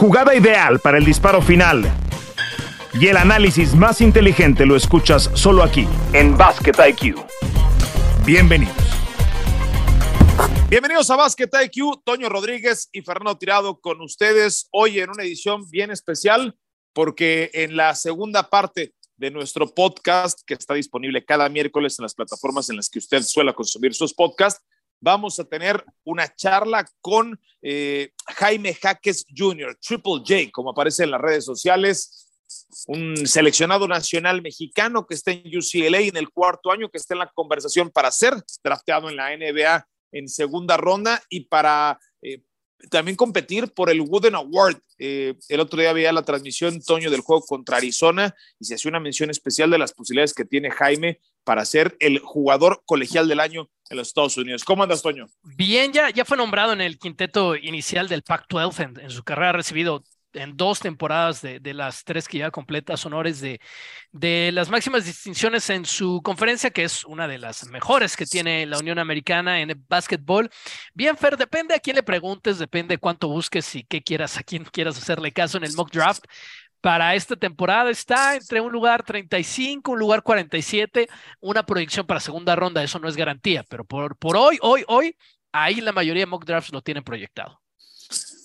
jugada ideal para el disparo final y el análisis más inteligente lo escuchas solo aquí, en Basket IQ. Bienvenidos. Bienvenidos a Basket IQ, Toño Rodríguez y Fernando Tirado con ustedes hoy en una edición bien especial porque en la segunda parte de nuestro podcast que está disponible cada miércoles en las plataformas en las que usted suele consumir sus podcasts, vamos a tener una charla con eh, Jaime Jaques Jr., Triple J, como aparece en las redes sociales, un seleccionado nacional mexicano que está en UCLA en el cuarto año, que está en la conversación para ser drafteado en la NBA en segunda ronda y para eh, también competir por el Wooden Award. Eh, el otro día veía la transmisión, Toño, del juego contra Arizona y se hacía una mención especial de las posibilidades que tiene Jaime para ser el jugador colegial del año en los Estados Unidos. ¿Cómo andas, Toño? Bien, ya, ya fue nombrado en el quinteto inicial del Pac-12. En, su carrera ha recibido en dos temporadas de, las tres que ya completas honores de, de las máximas distinciones en su conferencia, que es una de las mejores que tiene la Unión Americana en el básquetbol. Bien, Fer, depende a quién le preguntes, depende cuánto busques y qué quieras, a quién quieras hacerle caso en el mock draft para esta temporada está entre un lugar 35, un lugar 47, una proyección para segunda ronda, eso no es garantía, pero por, por hoy, hoy, hoy, ahí la mayoría de mock drafts lo tienen proyectado.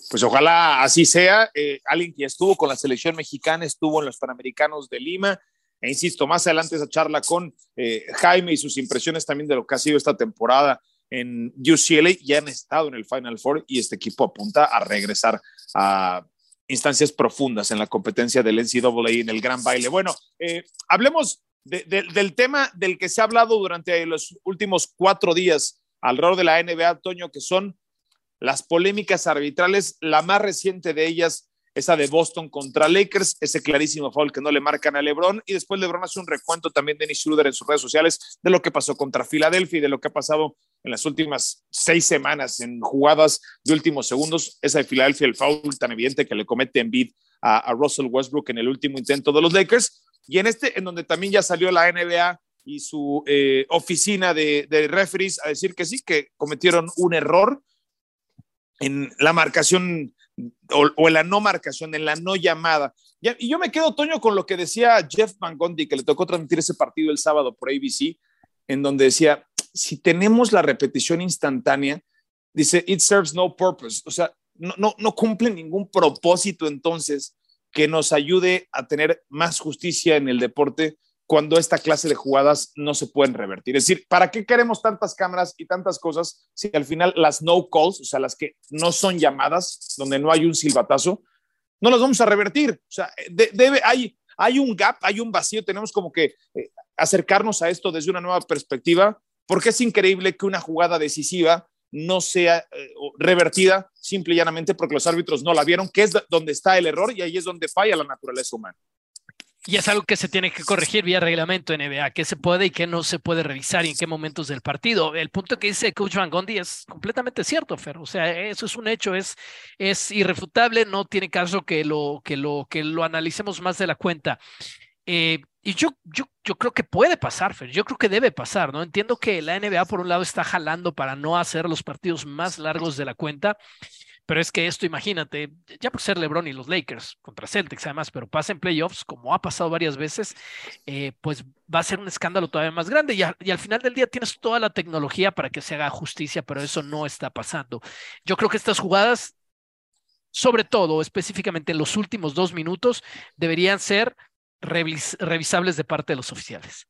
Pues ojalá así sea. Eh, alguien que estuvo con la selección mexicana, estuvo en los Panamericanos de Lima. E insisto, más adelante esa charla con eh, Jaime y sus impresiones también de lo que ha sido esta temporada en UCLA. Ya han estado en el Final Four y este equipo apunta a regresar a instancias profundas en la competencia del NCAA en el gran baile. Bueno, eh, hablemos del tema del que se ha hablado durante los últimos cuatro días alrededor de la NBA, Toño, que son las polémicas arbitrales, la más reciente de ellas, esa de Boston contra Lakers, ese clarísimo foul que no le marcan a LeBron, y después LeBron hace un recuento también de Dennis en sus redes sociales de lo que pasó contra Filadelfia y de lo que ha pasado en las últimas seis semanas en jugadas de últimos segundos, esa de Filadelfia, el foul tan evidente que le comete en bid a, Russell Westbrook en el último intento de los Lakers, y en este, en donde también ya salió la NBA y su eh, oficina de, de referees a decir que sí, que cometieron un error en la marcación o, en la no marcación, en la no llamada. Y, yo me quedo, Toño, con lo que decía Jeff Van Gundy, que le tocó transmitir ese partido el sábado por ABC, en donde decía, si tenemos la repetición instantánea, dice, it serves no purpose, o sea, no, no, no cumple ningún propósito entonces que nos ayude a tener más justicia en el deporte cuando esta clase de jugadas no se pueden revertir. Es decir, ¿para qué queremos tantas cámaras y tantas cosas si al final las no calls, o sea, las que no son llamadas, donde no hay un silbatazo, no las vamos a revertir? O sea, debe, hay, hay un gap, hay un vacío, tenemos como que eh, acercarnos a esto desde una nueva perspectiva, porque es increíble que una jugada decisiva no sea eh, revertida simple y llanamente porque los árbitros no la vieron, que es donde está el error y ahí es donde falla la naturaleza humana. Y es algo que se tiene que corregir vía reglamento NBA, qué se puede y qué no se puede revisar y en qué momentos del partido. El punto que dice Coach Van Gondi es completamente cierto, Fer. O sea, eso es un hecho, es, es irrefutable, no tiene caso que lo, que lo, que lo analicemos más de la cuenta. Eh, y yo, yo, yo creo que puede pasar, Fer. Yo creo que debe pasar, ¿no? Entiendo que la NBA, por un lado, está jalando para no hacer los partidos más largos de la cuenta. Pero es que esto, imagínate, ya por ser LeBron y los Lakers contra Celtics, además, pero pasa en playoffs, como ha pasado varias veces, eh, pues va a ser un escándalo todavía más grande. Y, al final del día tienes toda la tecnología para que se haga justicia, pero eso no está pasando. Yo creo que estas jugadas, sobre todo, específicamente en los últimos dos minutos, deberían ser revisables de parte de los oficiales.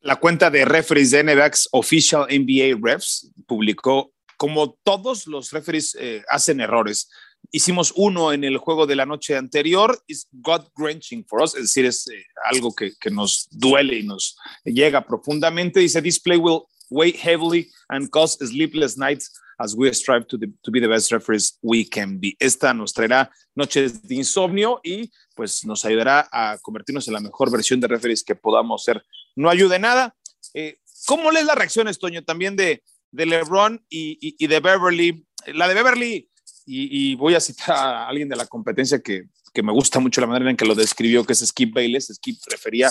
La cuenta de referees de Official NBA Refs publicó como todos los referees eh, hacen errores. Hicimos uno en el juego de la noche anterior, is God wrenching for us, es decir, es eh, algo que, que, nos duele y nos llega profundamente. Dice, this play will weigh heavily and cause sleepless nights as we strive to, to be the best referees we can be. Esta nos traerá noches de insomnio y pues nos ayudará a convertirnos en la mejor versión de referees que podamos ser. No ayude nada. Eh, ¿Cómo lees la reacción, Estoño, también de, de LeBron y, de Beverly. La de Beverly, y, voy a citar a alguien de la competencia que, me gusta mucho la manera en que lo describió, que es Skip Bayless. Skip refería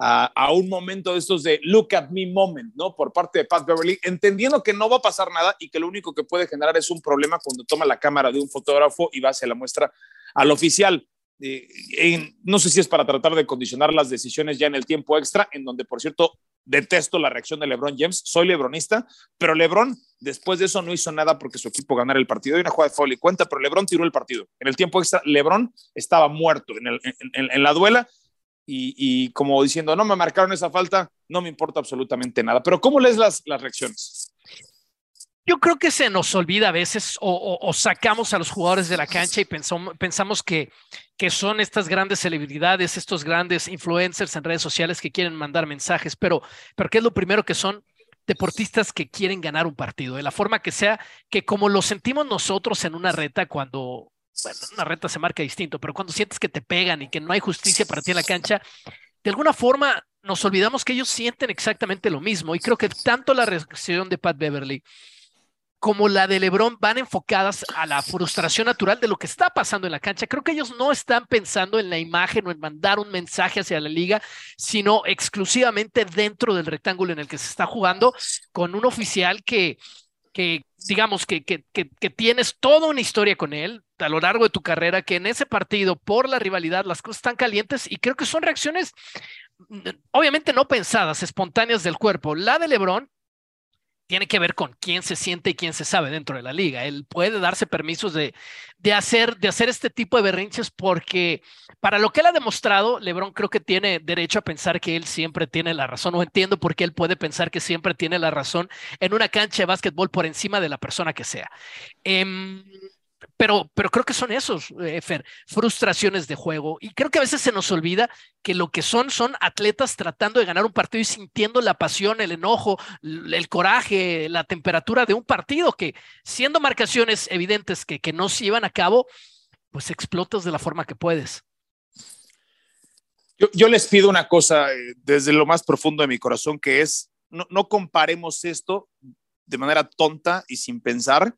a, un momento de estos de look at me moment, ¿no? Por parte de Pat Beverly, entendiendo que no va a pasar nada y que lo único que puede generar es un problema cuando toma la cámara de un fotógrafo y va hacia la muestra al oficial. Eh, no sé si es para tratar de condicionar las decisiones ya en el tiempo extra, en donde, por cierto, detesto la reacción de LeBron James. Soy lebronista, pero LeBron después de eso no hizo nada porque su equipo ganara el partido. Hay una jugada de foul y cuenta, pero LeBron tiró el partido. En el tiempo extra, LeBron estaba muerto en, la duela y, como diciendo, no me marcaron esa falta, no me importa absolutamente nada. Pero ¿cómo lees las, las reacciones? Yo creo que se nos olvida a veces o, sacamos a los jugadores de la cancha y pensamos, pensamos que, que son estas grandes celebridades, estos grandes influencers en redes sociales que quieren mandar mensajes, pero, pero ¿qué es lo primero que son? deportistas que quieren ganar un partido, de la forma que sea, que como lo sentimos nosotros en una reta cuando, bueno, una reta se marca distinto, pero cuando sientes que te pegan y que no hay justicia para ti en la cancha, de alguna forma nos olvidamos que ellos sienten exactamente lo mismo. Y creo que tanto la reacción de Pat Beverly como la de Lebron van enfocadas a la frustración natural de lo que está pasando en la cancha. Creo que ellos no están pensando en la imagen o en mandar un mensaje hacia la liga, sino exclusivamente dentro del rectángulo en el que se está jugando con un oficial que, que digamos, que, que, que, que tienes toda una historia con él a lo largo de tu carrera, que en ese partido, por la rivalidad, las cosas están calientes y creo que son reacciones mm, obviamente no pensadas, espontáneas del cuerpo. La de Lebron tiene que ver con quién se siente y quién se sabe dentro de la liga. Él puede darse permisos de, de, hacer, de hacer este tipo de berrinches porque para lo que él ha demostrado, Lebron creo que tiene derecho a pensar que él siempre tiene la razón. No entiendo por qué él puede pensar que siempre tiene la razón en una cancha de básquetbol por encima de la persona que sea. Em, pero, pero creo que son esos, eh, Fer, frustraciones de juego. Y creo que a veces se nos olvida que lo que son son atletas tratando de ganar un partido y sintiendo la pasión, el enojo, el coraje, la temperatura de un partido que siendo marcaciones evidentes que, que no se llevan a cabo, pues explotas de la forma que puedes. Yo, yo les pido una cosa eh, desde lo más profundo de mi corazón, que es, no, no comparemos esto de manera tonta y sin pensar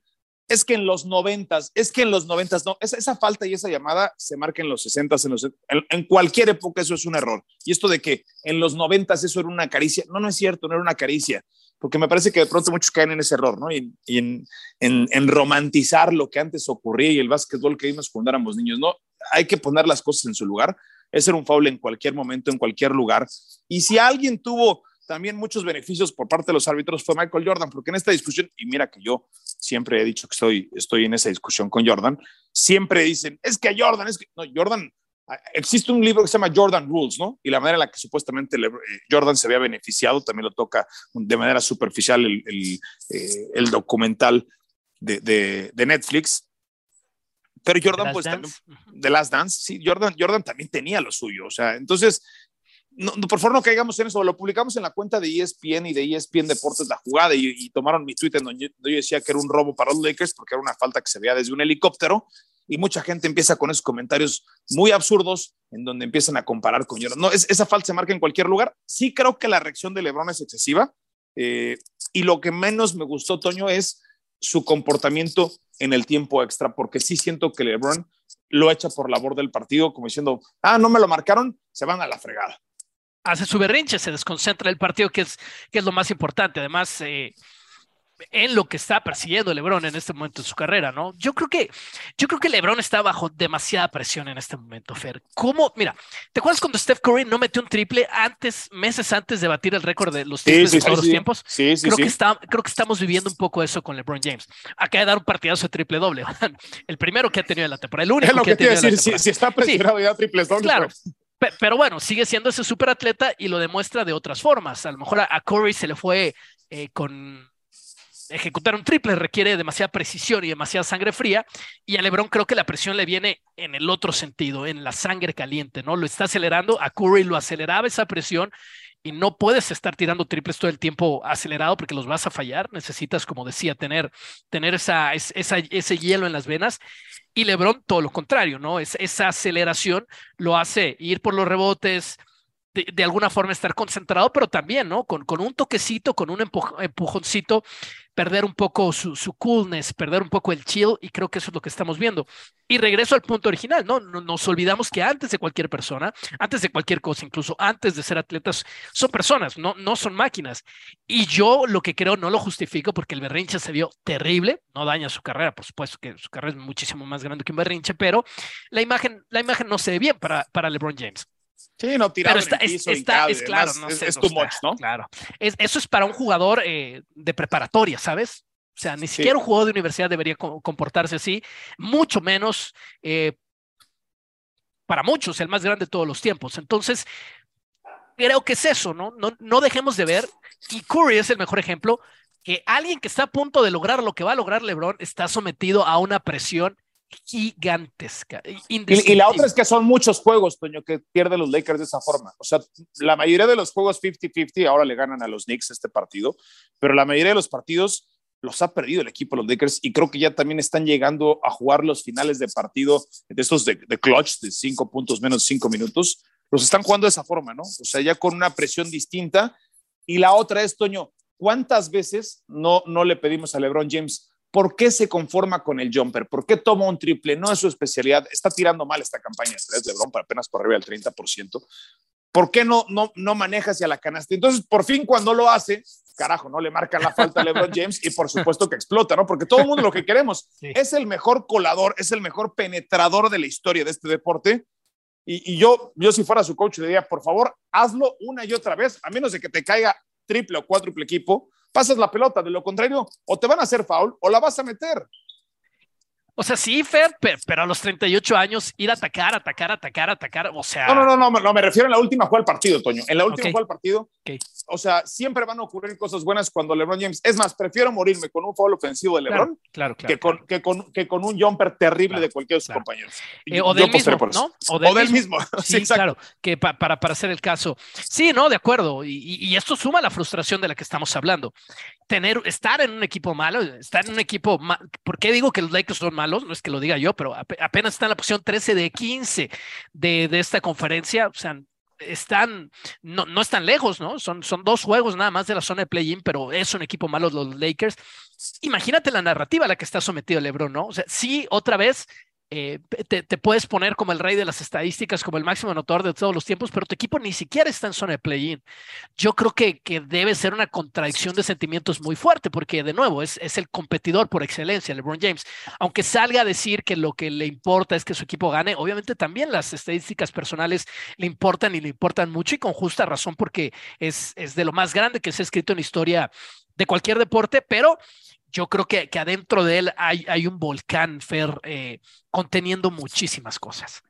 es que en los noventas, es que en los noventas, no, esa, esa, falta y esa llamada se marca en los sesentas, en, los, en, cualquier época eso es un error. Y esto de que en los noventas eso era una caricia, no, no es cierto, no era una caricia, porque me parece que de pronto muchos caen en ese error, ¿no? Y, y en, en, en, romantizar lo que antes ocurría y el básquetbol que vimos cuando éramos niños, ¿no? Hay que poner las cosas en su lugar. Ese era un foul en cualquier momento, en cualquier lugar. Y si alguien tuvo también muchos beneficios por parte de los árbitros fue Michael Jordan, porque en esta discusión, y mira que yo siempre he dicho que estoy, estoy en esa discusión con Jordan, siempre dicen, es que Jordan, es que, no, Jordan, existe un libro que se llama Jordan Rules, ¿no? Y la manera en la que supuestamente eh, Jordan se había beneficiado, también lo toca de manera superficial el, el, eh, el documental de, de, de, Netflix. Pero Jordan, pues, también, The Last Dance, sí, Jordan, Jordan también tenía lo suyo, o sea, entonces no, por favor no caigamos en eso, lo publicamos en la cuenta de ESPN y de ESPN Deportes la jugada y, tomaron mi tweet en donde yo, decía que era un robo para los Lakers porque era una falta que se veía desde un helicóptero y mucha gente empieza con esos comentarios muy absurdos en donde empiezan a comparar con Jordan. No, es, esa falta se marca en cualquier lugar. Sí creo que la reacción de LeBron es excesiva eh, y lo que menos me gustó, Toño, es su comportamiento en el tiempo extra, porque sí siento que LeBron lo echa por la borda del partido como diciendo, ah, no me lo marcaron, se van a la fregada hace su berrinche, se desconcentra el partido, que es, que es lo más importante. Además, eh, en lo que está persiguiendo LeBron en este momento de su carrera, ¿no? Yo creo que yo creo que LeBron está bajo demasiada presión en este momento, Fer. ¿Cómo? Mira, ¿te acuerdas cuando Steph Curry no metió un triple antes, meses antes de batir el récord de los triples de todos los tiempos? Sí, sí, creo que está, creo que estamos viviendo un poco eso con LeBron James. Acaba de dar un partidazo de triple doble. el primero que ha tenido en la temporada, el único es lo que, que ha tenido decir, si, está presionado ya triples dobles. Claro. Pues. Pero bueno, sigue siendo ese super atleta y lo demuestra de otras formas. A lo mejor a Curry se le fue eh, con ejecutar un triple requiere demasiada precisión y demasiada sangre fría, y a LeBron creo que la presión le viene en el otro sentido, en la sangre caliente, ¿no? Lo está acelerando, a Curry lo aceleraba esa presión y no puedes estar tirando triples todo el tiempo acelerado porque los vas a fallar. Necesitas, como decía, tener, tener esa, esa, ese hielo en las venas. Y LeBron, todo lo contrario, ¿no? Es, esa aceleración lo hace ir por los rebotes, de, alguna forma estar concentrado, pero también, ¿no? Con, con un toquecito, con un empujoncito, perder un poco su, coolness, perder un poco el chill, y creo que eso es lo que estamos viendo. Y regreso al punto original, ¿no? Nos olvidamos que antes de cualquier persona, antes de cualquier cosa, incluso antes de ser atletas, son personas, no, no son máquinas. Y yo lo que creo no lo justifico porque el berrinche se vio terrible, no daña su carrera, por supuesto que su carrera es muchísimo más grande que un berrinche, pero la imagen, la imagen no se ve bien para, para LeBron James. Sí, no, tirado Pero está, es, claro, no es, too much, ¿no? Claro. eso es para un jugador eh, de preparatoria, ¿sabes? O sea, ni siquiera un jugador de universidad debería comportarse así, mucho menos eh, para muchos, el más grande de todos los tiempos. Entonces, creo que es eso, ¿no? No, no dejemos de ver, y Curry es el mejor ejemplo, que alguien que está a punto de lograr lo que va a lograr LeBron está sometido a una presión gigantesca. Y, la otra es que son muchos juegos, Toño, que pierden los Lakers de esa forma. O sea, la mayoría de los juegos 50-50 ahora le ganan a los Knicks este partido, pero la mayoría de los partidos los ha perdido el equipo de los Lakers y creo que ya también están llegando a jugar los finales de partido de estos de, clutch de cinco puntos menos cinco minutos. Los están jugando de esa forma, ¿no? O sea, ya con una presión distinta. Y la otra es, Toño, ¿cuántas veces no, no le pedimos a LeBron James? ¿Por qué se conforma con el jumper? ¿Por qué toma un triple? No es su especialidad. Está tirando mal esta campaña de tres, LeBron, para apenas por arriba del 30%. ¿Por qué no, no, no maneja hacia la canasta? Entonces, por fin, cuando lo hace, carajo, no le marcan la falta a LeBron James y por supuesto que explota, ¿no? Porque todo el mundo lo que queremos es el mejor colador, es el mejor penetrador de la historia de este deporte. Y, y, yo, yo si fuera su coach, le diría, por favor, hazlo una y otra vez, a menos de que te caiga triple o cuádruple equipo, pasas la pelota, de lo contrario, o te van a hacer foul o la vas a meter. O sea, sí, Fer, pero a los 38 años ir a atacar, atacar, atacar, atacar, o sea... No, no, no, no, me refiero a la última jugada del partido, Toño. En la última jugada del partido, o sea, siempre van a ocurrir cosas buenas cuando LeBron James... Es más, prefiero morirme con un foul ofensivo de LeBron claro, que, con, que, con, que, con, un jumper terrible de cualquiera de sus compañeros. Eh, o del mismo, ¿no? O del, mismo. Sí, claro, que para, para hacer el caso. Sí, no, de acuerdo. Y, y, esto suma la frustración de la que estamos hablando tener, estar en un equipo malo, estar en un equipo, ¿por qué digo que los Lakers son malos? No es que lo diga yo, pero apenas está en la posición 13 de 15 de, de esta conferencia, o sea, están, no, no están lejos, ¿no? Son, son dos juegos nada más de la zona de play-in, pero es un equipo malo los Lakers. Imagínate la narrativa a la que está sometido LeBron, ¿no? O sea, sí, otra vez eh, te, puedes poner como el rey de las estadísticas, como el máximo anotador de todos los tiempos, pero tu equipo ni siquiera está en zona de play-in. Yo creo que, que, debe ser una contradicción de sentimientos muy fuerte, porque de nuevo es, es, el competidor por excelencia, LeBron James. Aunque salga a decir que lo que le importa es que su equipo gane, obviamente también las estadísticas personales le importan y le importan mucho y con justa razón, porque es, es de lo más grande que se ha escrito en la historia de cualquier deporte, pero yo creo que, que adentro de él hay, hay un volcán, Fer, eh, conteniendo muchísimas cosas.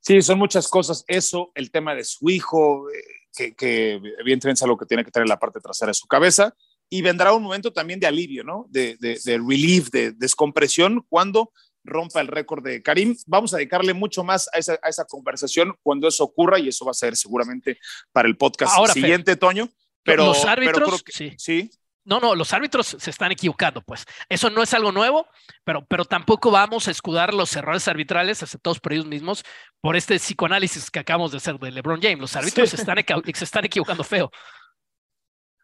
Sí, son muchas cosas. Eso, el tema de su hijo, eh, que, que, evidentemente es algo que tiene que tener en la parte trasera de su cabeza. Y vendrá un momento también de alivio, ¿no? De, de, de relief, de descompresión, cuando rompa el récord de Karim. Vamos a dedicarle mucho más a esa, a esa, conversación cuando eso ocurra y eso va a ser seguramente para el podcast siguiente, Toño. Pero, los árbitros, sí. sí. No, no, los árbitros se están equivocando, pues. Eso no es algo nuevo, pero, pero tampoco vamos a escudar los errores arbitrales aceptados por ellos mismos por este psicoanálisis que acabamos de hacer de LeBron James. Los árbitros se, están, se están equivocando feo.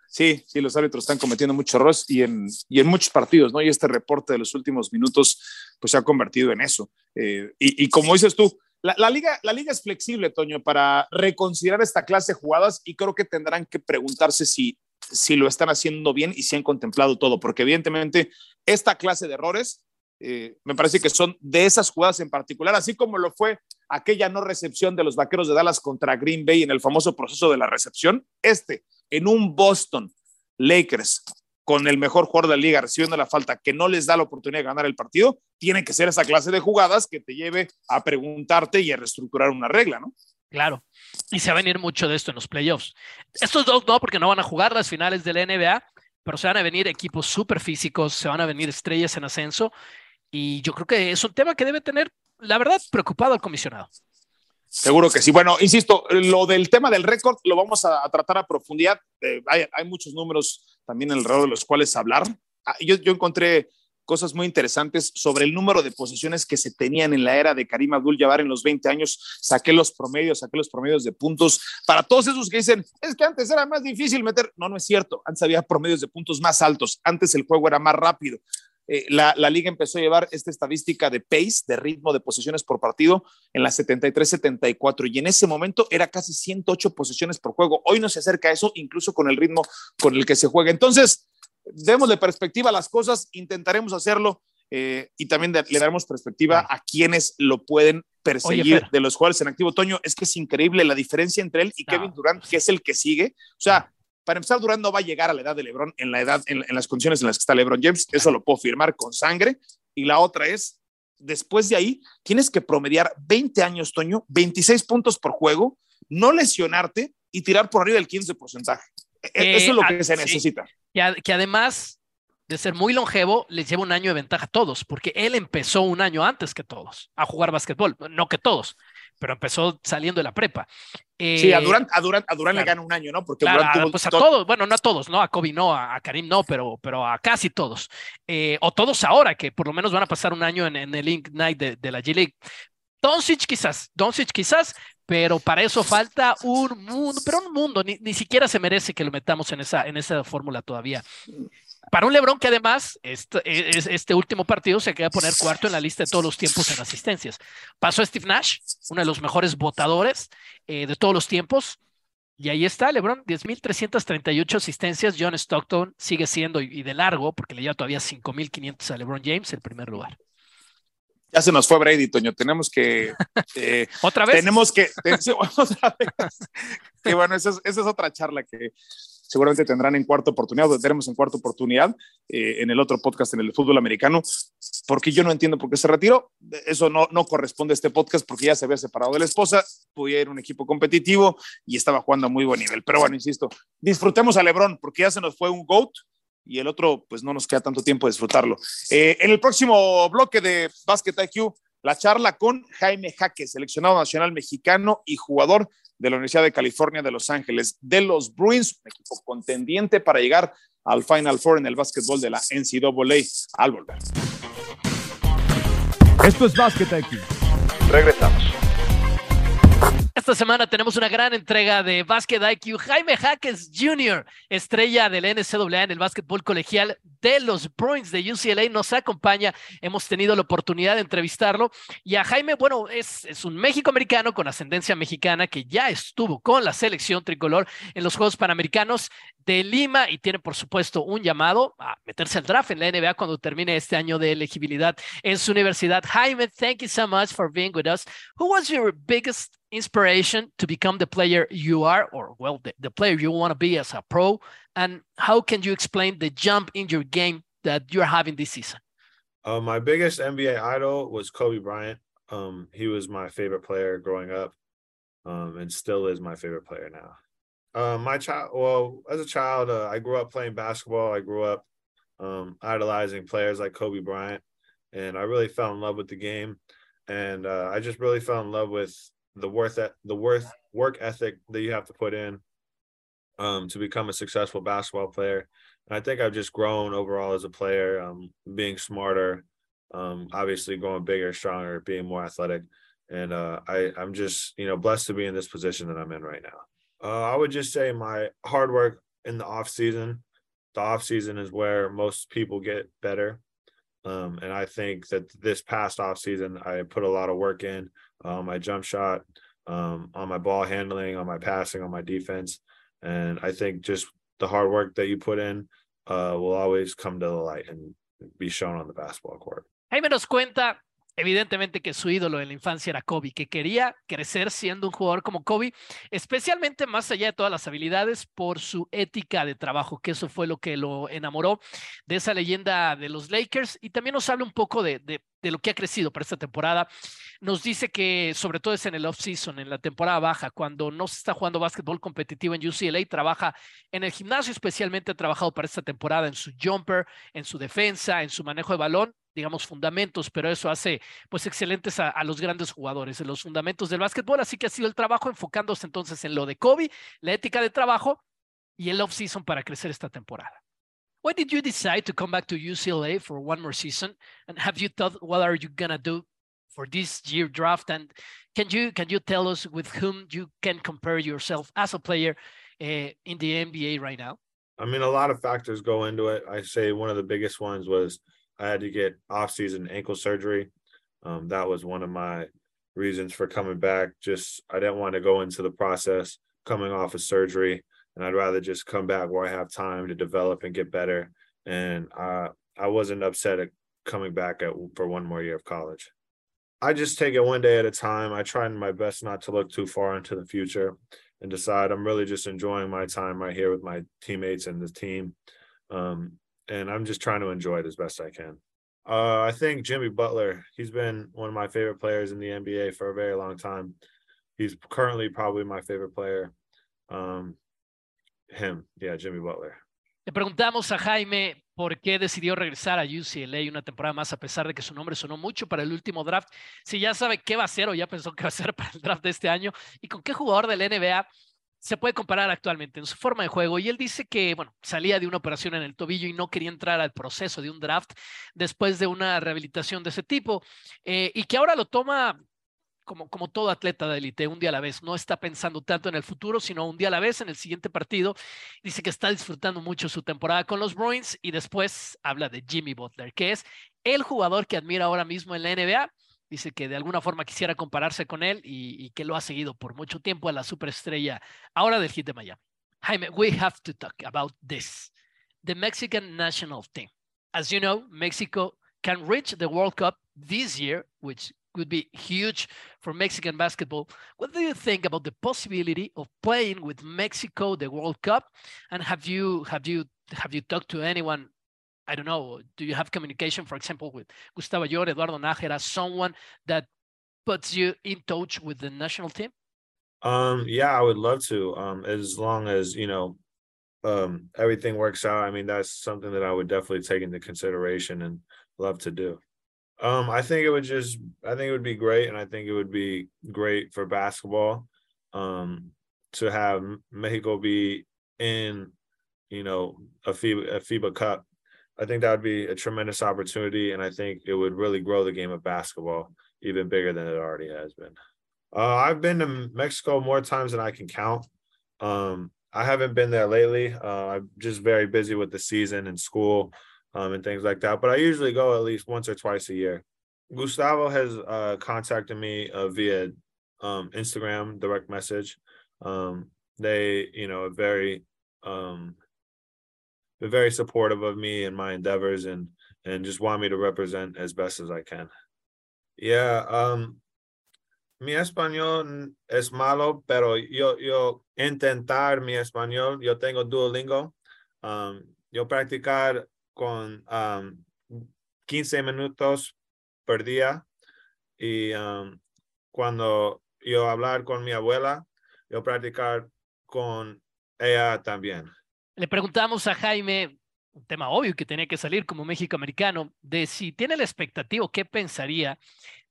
Sí, sí, los árbitros están cometiendo muchos errores y en, y en muchos partidos, ¿no? Y este reporte de los últimos minutos, pues se ha convertido en eso. Eh, y, y, como dices tú, la, la, liga, la liga es flexible, Toño, para reconsiderar esta clase de jugadas y creo que tendrán que preguntarse si si lo están haciendo bien y si han contemplado todo, porque evidentemente esta clase de errores eh, me parece que son de esas jugadas en particular, así como lo fue aquella no recepción de los Vaqueros de Dallas contra Green Bay en el famoso proceso de la recepción, este en un Boston Lakers con el mejor jugador de la liga recibiendo la falta que no les da la oportunidad de ganar el partido, tiene que ser esa clase de jugadas que te lleve a preguntarte y a reestructurar una regla, ¿no? Claro. Y se va a venir mucho de esto en los playoffs. Estos dos no, porque no van a jugar las finales de la NBA, pero se van a venir equipos súper físicos, se van a venir estrellas en ascenso. Y yo creo que es un tema que debe tener, la verdad, preocupado al comisionado. Seguro que sí. Bueno, insisto, lo del tema del récord lo vamos a, tratar a profundidad. Eh, hay, muchos números también alrededor de los cuales hablar. Ah, yo encontré cosas muy interesantes sobre el número de posesiones que se tenían en la era de Karim Abdul-Jabbar en los 20 años. Saqué los promedios, saqué los promedios de puntos. Para todos esos que dicen, es que antes era más difícil meter. No, no es cierto. Antes había promedios de puntos más altos. Antes el juego era más rápido. Eh, la, liga empezó a llevar esta estadística de pace, de ritmo de posesiones por partido, en la 73-74, y en ese momento era casi 108 posesiones por juego. Hoy no se acerca a eso, incluso con el ritmo con el que se juega. Entonces, demos de perspectiva las cosas, intentaremos hacerlo eh, y también le daremos perspectiva a quienes lo pueden perseguir de los jugadores en activo. Toño, es que es increíble la diferencia entre él y Kevin Durant, que es el que sigue. O sea, para empezar, Durant no va a llegar a la edad de LeBron en la edad, en, las condiciones en las que está LeBron James. Eso lo puedo firmar con sangre. Y la otra es, después de ahí, tienes que promediar 20 años, Toño, 26 puntos por juego, no lesionarte y tirar por arriba del 15%. E, e, eso es lo que se necesita. que además de ser muy longevo, les lleva un año de ventaja a todos, porque él empezó un año antes que todos a jugar básquetbol, no que todos, pero empezó saliendo de la prepa. sí, a Durant, a Durant, a Durant le gana un año, ¿no? Porque Durant pues a todos, bueno, no a todos, ¿no? A Kobe no, a, Karim no, pero, pero a casi todos. Eh, o todos ahora, que por lo menos van a pasar un año en, el Link Night de, la G-League. Doncic quizás, Doncic quizás, pero para eso falta un mundo, pero un mundo, ni, ni siquiera se merece que lo metamos en esa, en esa fórmula todavía para un Lebron que además este, este, último partido se queda a poner cuarto en la lista de todos los tiempos en asistencias. Pasó a Steve Nash, uno de los mejores votadores eh, de todos los tiempos. Y ahí está LeBron, 10.338 asistencias. John Stockton sigue siendo, y de largo, porque le lleva todavía 5.500 a LeBron James, el primer lugar. Ya se nos fue Brady, Toño. Tenemos que. Eh, ¿Otra vez? Tenemos que. otra vez. que bueno, esa es otra charla que, seguramente tendrán en cuarta oportunidad, o tendremos en cuarta oportunidad eh, en el otro podcast en el fútbol americano, porque yo no entiendo por qué se retiró. Eso no, no corresponde a este podcast porque ya se había separado de la esposa, podía ir un equipo competitivo y estaba jugando a muy buen nivel. Pero bueno, insisto, disfrutemos a Lebron porque ya se nos fue un GOAT y el otro, pues no nos queda tanto tiempo de disfrutarlo. Eh, en el próximo bloque de Basket IQ, la charla con Jaime Jaque, seleccionado nacional mexicano y jugador de la Universidad de California de Los Ángeles, de los Bruins, equipo contendiente para llegar al Final Four en el básquetbol de la NCAA al volver. Esto es Basket aquí. Esta semana tenemos una gran entrega de Basket IQ. Jaime Jaques Jr., estrella del NCAA en el básquetbol colegial de los Bruins de UCLA, nos acompaña. Hemos tenido la oportunidad de entrevistarlo. Y a Jaime, bueno, es, es un México-americano con ascendencia mexicana que ya estuvo con la selección tricolor en los Juegos Panamericanos de Lima y tiene, por supuesto, un llamado a meterse al draft en la NBA cuando termine este año de elegibilidad en su universidad. Jaime, thank you so much for being with us. Who was your biggest inspiration to become the player you are, or well, the, the player you want to be as a pro? And how can you explain the jump in your game that you're having this season? Uh, my biggest NBA idol was Kobe Bryant. Um, he was my favorite player growing up, um, and still is my favorite player now. Uh, my child, well, as a child, uh, I grew up playing basketball. I grew up um, idolizing players like Kobe Bryant, and I really fell in love with the game. And uh, I just really fell in love with the worth that the worth work ethic that you have to put in um, to become a successful basketball player. And I think I've just grown overall as a player, um, being smarter, um, obviously going bigger, stronger, being more athletic. And uh, I, I'm just, you know, blessed to be in this position that I'm in right now. Uh, I would just say my hard work in the off season. The off season is where most people get better. Um, and I think that this past off season, I put a lot of work in on my jump shot, um, on my ball handling, on my passing, on my defense. And I think just the hard work that you put in uh, will always come to the light and be shown on the basketball court. Jaime nos cuenta evidentemente que su ídolo en la infancia era Kobe, que quería crecer siendo un jugador como Kobe, especialmente más allá de todas las habilidades, por su ética de trabajo, que eso fue lo que lo enamoró de esa leyenda de los Lakers. Y también nos habla un poco de, de, lo que ha crecido para esta temporada. Nos dice que sobre todo es en el off-season, en la temporada baja, cuando no se está jugando básquetbol competitivo en UCLA, trabaja en el gimnasio, especialmente ha trabajado para esta temporada en su jumper, en su defensa, en su manejo de balón digamos, fundamentos, pero eso hace pues excelentes a, los grandes jugadores, en los fundamentos del básquetbol. Así que ha sido el trabajo enfocándose entonces en lo de Kobe, la ética de trabajo y el off-season para crecer esta temporada. Why did you decide to come back to UCLA for one more season? And have you thought what are you gonna do for this year draft? And can you can you tell us with whom you can compare yourself as a player uh, in the NBA right now? I mean, a lot of factors go into it. I say one of the biggest ones was I had to get off-season ankle surgery. Um, that was one of my reasons for coming back. Just I didn't want to go into the process coming off of surgery, and I'd rather just come back where I have time to develop and get better. And uh, I wasn't upset at coming back at, for one more year of college. I just take it one day at a time. I try my best not to look too far into the future and decide I'm really just enjoying my time right here with my teammates and the team. Um, and I'm just trying to enjoy it as best I can. Uh, I think Jimmy Butler, he's been one of my favorite players in the NBA for a very long time. He's currently probably my favorite player. Um, him, yeah, Jimmy Butler. Le preguntamos a Jaime por qué decidió regresar a UCLA una temporada más, a pesar de que su nombre sonó mucho para el último draft. Si ya sabe qué va a hacer o ya pensó qué va a hacer para el draft de este año y con qué jugador del NBA se puede comparar actualmente en su forma de juego. Y él dice que, bueno, salía de una operación en el tobillo y no quería entrar al proceso de un draft después de una rehabilitación de ese tipo eh, y que ahora lo toma como, como todo atleta de élite, un día a la vez. No está pensando tanto en el futuro, sino un día a la vez en el siguiente partido. Dice que está disfrutando mucho su temporada con los Bruins y después habla de Jimmy Butler, que es el jugador que admira ahora mismo en la NBA. Dice que de alguna forma quisiera compararse con él y, y que lo ha seguido por mucho tiempo a la superestrella ahora del hit de Miami. Jaime, we have to talk about this. The Mexican national team. As you know, Mexico can reach the World Cup this year, which would be huge for Mexican basketball. What do you think about the possibility of playing with Mexico the World Cup? And have you have you have you talked to anyone? I don't know. Do you have communication, for example, with Gustavo Ayor, Eduardo Nájera, someone that puts you in touch with the national team? Um, yeah, I would love to. Um, as long as you know um everything works out. I mean, that's something that I would definitely take into consideration and love to do. Um, I think it would just I think it would be great and I think it would be great for basketball um to have Mexico be in you know a FIBA, a FIBA Cup. I think that would be a tremendous opportunity and I think it would really grow the game of basketball even bigger than it already has been. Uh, I've been to Mexico more times than I can count. Um, I haven't been there lately. Uh, I'm just very busy with the season and school um, and things like that. But I usually go at least once or twice a year. Gustavo has uh, contacted me uh, via um, Instagram direct message. Um, they, you know, a very, they're very supportive of me and my endeavors, and and just want me to represent as best as I can. Yeah, um, mi español es malo, pero yo yo intentar mi español. Yo tengo Duolingo. Um, yo practicar con um, 15 minutos por día y um, cuando yo hablar con mi abuela, yo practicar con ella también. Le preguntamos a Jaime, un tema obvio que tenía que salir como México americano, de si tiene la expectativa, qué pensaría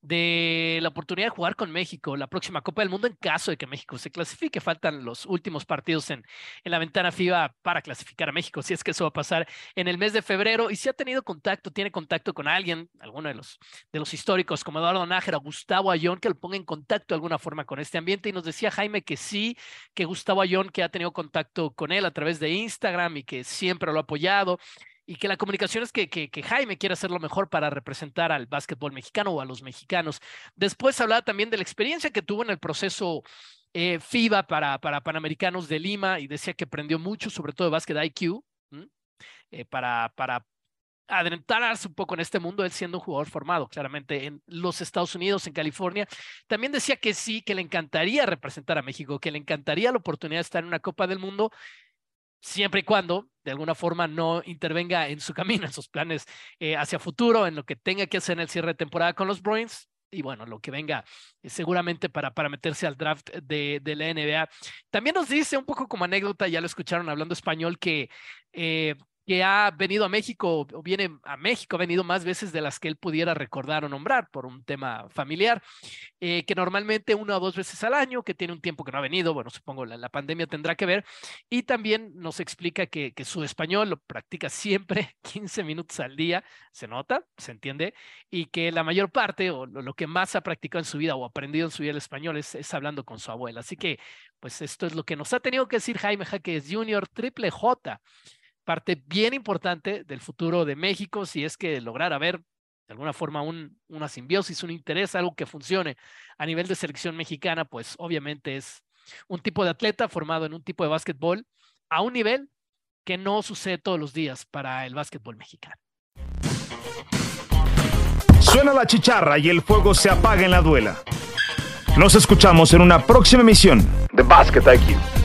de la oportunidad de jugar con México la próxima Copa del Mundo en caso de que México se clasifique. Faltan los últimos partidos en, en la ventana FIBA para clasificar a México, si es que eso va a pasar en el mes de febrero. Y si ha tenido contacto, tiene contacto con alguien, alguno de los, de los históricos como Eduardo Nájera, Gustavo Ayón, que lo ponga en contacto de alguna forma con este ambiente. Y nos decía Jaime que sí, que Gustavo Ayón, que ha tenido contacto con él a través de Instagram y que siempre lo ha apoyado y que la comunicación es que, Jaime quiere hacer lo mejor para representar al básquetbol mexicano o a los mexicanos. Después hablaba también de la experiencia que tuvo en el proceso eh, FIBA para, para Panamericanos de Lima y decía que aprendió mucho, sobre todo de básquet IQ, eh, para, para adentrarse un poco en este mundo, él siendo un jugador formado claramente en los Estados Unidos, en California. También decía que sí, que le encantaría representar a México, que le encantaría la oportunidad de estar en una Copa del Mundo siempre y cuando de alguna forma no intervenga en su camino, en sus planes eh, hacia futuro, en lo que tenga que hacer en el cierre de temporada con los Bruins y bueno, lo que venga eh, seguramente para, para meterse al draft de, la NBA. También nos dice un poco como anécdota, ya lo escucharon hablando español, que eh, que ha venido a México o viene a México, ha venido más veces de las que él pudiera recordar o nombrar por un tema familiar, eh, que normalmente una o dos veces al año, que tiene un tiempo que no ha venido, bueno, supongo la, pandemia tendrá que ver, y también nos explica que, que, su español lo practica siempre 15 minutos al día, se nota, se entiende, y que la mayor parte o lo, lo que más ha practicado en su vida o aprendido en su vida el español es, es hablando con su abuela. Así que, pues esto es lo que nos ha tenido que decir Jaime Jaques Jr., triple J parte bien importante del futuro de México si es que lograra ver de alguna forma un, una simbiosis, un interés, algo que funcione a nivel de selección mexicana, pues obviamente es un tipo de atleta formado en un tipo de básquetbol a un nivel que no sucede todos los días para el básquetbol mexicano. Suena la chicharra y el fuego se apaga en la duela. Nos escuchamos en una próxima emisión de Basket IQ.